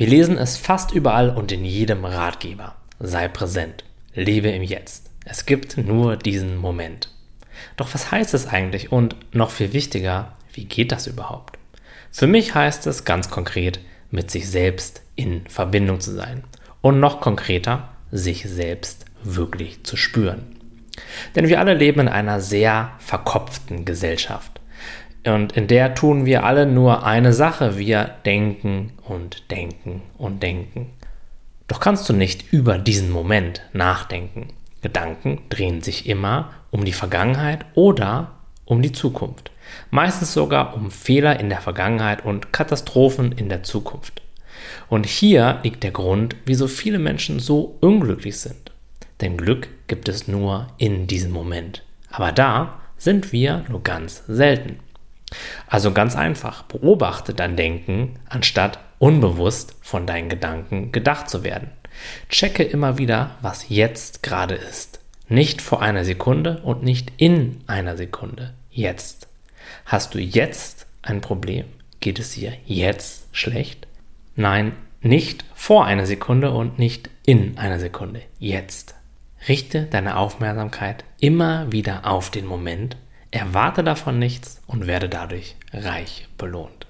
Wir lesen es fast überall und in jedem Ratgeber. Sei präsent. Lebe im Jetzt. Es gibt nur diesen Moment. Doch was heißt es eigentlich und noch viel wichtiger, wie geht das überhaupt? Für mich heißt es ganz konkret, mit sich selbst in Verbindung zu sein. Und noch konkreter, sich selbst wirklich zu spüren. Denn wir alle leben in einer sehr verkopften Gesellschaft. Und in der tun wir alle nur eine Sache. Wir denken und denken und denken. Doch kannst du nicht über diesen Moment nachdenken. Gedanken drehen sich immer um die Vergangenheit oder um die Zukunft. Meistens sogar um Fehler in der Vergangenheit und Katastrophen in der Zukunft. Und hier liegt der Grund, wieso viele Menschen so unglücklich sind. Denn Glück gibt es nur in diesem Moment. Aber da sind wir nur ganz selten. Also ganz einfach, beobachte dein Denken, anstatt unbewusst von deinen Gedanken gedacht zu werden. Checke immer wieder, was jetzt gerade ist. Nicht vor einer Sekunde und nicht in einer Sekunde. Jetzt. Hast du jetzt ein Problem? Geht es dir jetzt schlecht? Nein, nicht vor einer Sekunde und nicht in einer Sekunde. Jetzt. Richte deine Aufmerksamkeit immer wieder auf den Moment, erwarte davon nichts und werde dadurch reich belohnt.